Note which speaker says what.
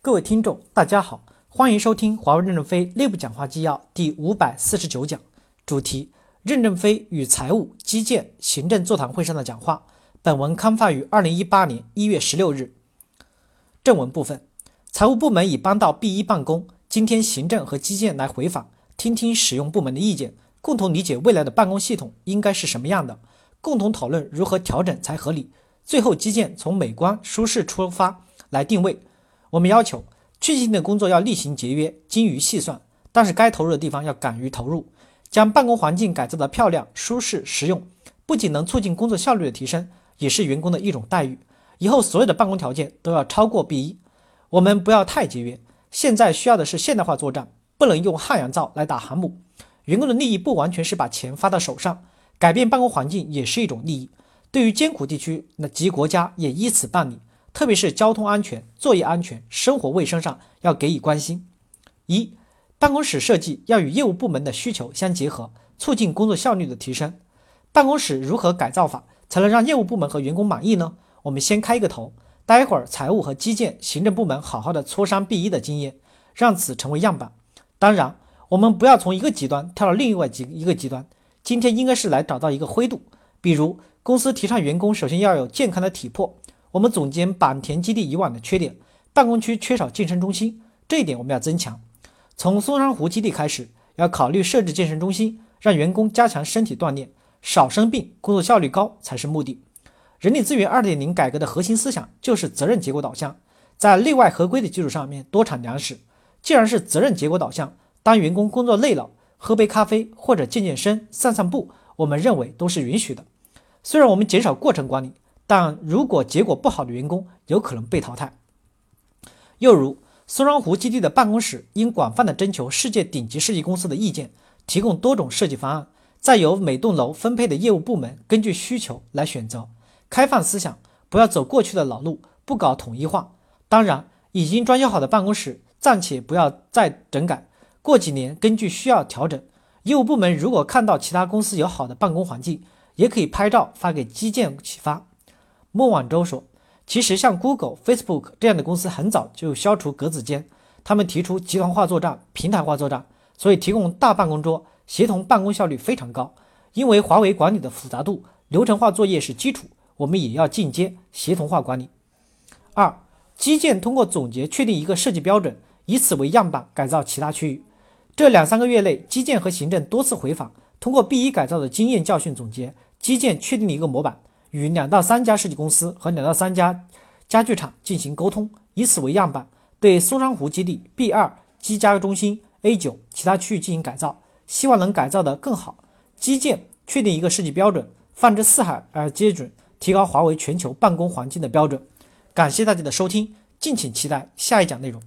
Speaker 1: 各位听众，大家好，欢迎收听华为任正非内部讲话纪要第五百四十九讲，主题：任正非与财务、基建、行政座谈会上的讲话。本文刊发于二零一八年一月十六日。正文部分，财务部门已搬到 B 一办公，今天行政和基建来回访，听听使用部门的意见，共同理解未来的办公系统应该是什么样的，共同讨论如何调整才合理。最后，基建从美观、舒适出发来定位。我们要求去性的工作要厉行节约、精于细算，但是该投入的地方要敢于投入，将办公环境改造的漂亮、舒适、实用，不仅能促进工作效率的提升，也是员工的一种待遇。以后所有的办公条件都要超过 B 一，我们不要太节约。现在需要的是现代化作战，不能用汉阳造来打航母。员工的利益不完全是把钱发到手上，改变办公环境也是一种利益。对于艰苦地区，那及国家也依此办理。特别是交通安全、作业安全、生活卫生上要给予关心。一、办公室设计要与业务部门的需求相结合，促进工作效率的提升。办公室如何改造法才能让业务部门和员工满意呢？我们先开一个头，待会儿财务和基建、行政部门好好的磋商 B 一的经验，让此成为样板。当然，我们不要从一个极端跳到另外极一个极端。今天应该是来找到一个灰度，比如公司提倡员工首先要有健康的体魄。我们总结坂田基地以往的缺点：办公区缺少健身中心，这一点我们要增强。从松山湖基地开始，要考虑设置健身中心，让员工加强身体锻炼，少生病，工作效率高才是目的。人力资源二点零改革的核心思想就是责任结果导向，在内外合规的基础上面多产粮食。既然是责任结果导向，当员工工作累了，喝杯咖啡或者健健身、散散步，我们认为都是允许的。虽然我们减少过程管理。但如果结果不好的员工有可能被淘汰。又如松山湖基地的办公室应广泛的征求世界顶级设计公司的意见，提供多种设计方案，再由每栋楼分配的业务部门根据需求来选择。开放思想，不要走过去的老路，不搞统一化。当然，已经装修好的办公室暂且不要再整改，过几年根据需要调整。业务部门如果看到其他公司有好的办公环境，也可以拍照发给基建启发。孟晚舟说：“其实像 Google、Facebook 这样的公司很早就消除格子间，他们提出集团化作战、平台化作战，所以提供大办公桌，协同办公效率非常高。因为华为管理的复杂度，流程化作业是基础，我们也要进阶协同化管理。二、基建通过总结确定一个设计标准，以此为样板改造其他区域。这两三个月内，基建和行政多次回访，通过 B 一改造的经验教训总结，基建确定了一个模板。”与两到三家设计公司和两到三家家具厂进行沟通，以此为样板，对松山湖基地 B 二机加中心 A 九其他区域进行改造，希望能改造得更好。基建确定一个设计标准，放之四海而皆准，提高华为全球办公环境的标准。感谢大家的收听，敬请期待下一讲内容。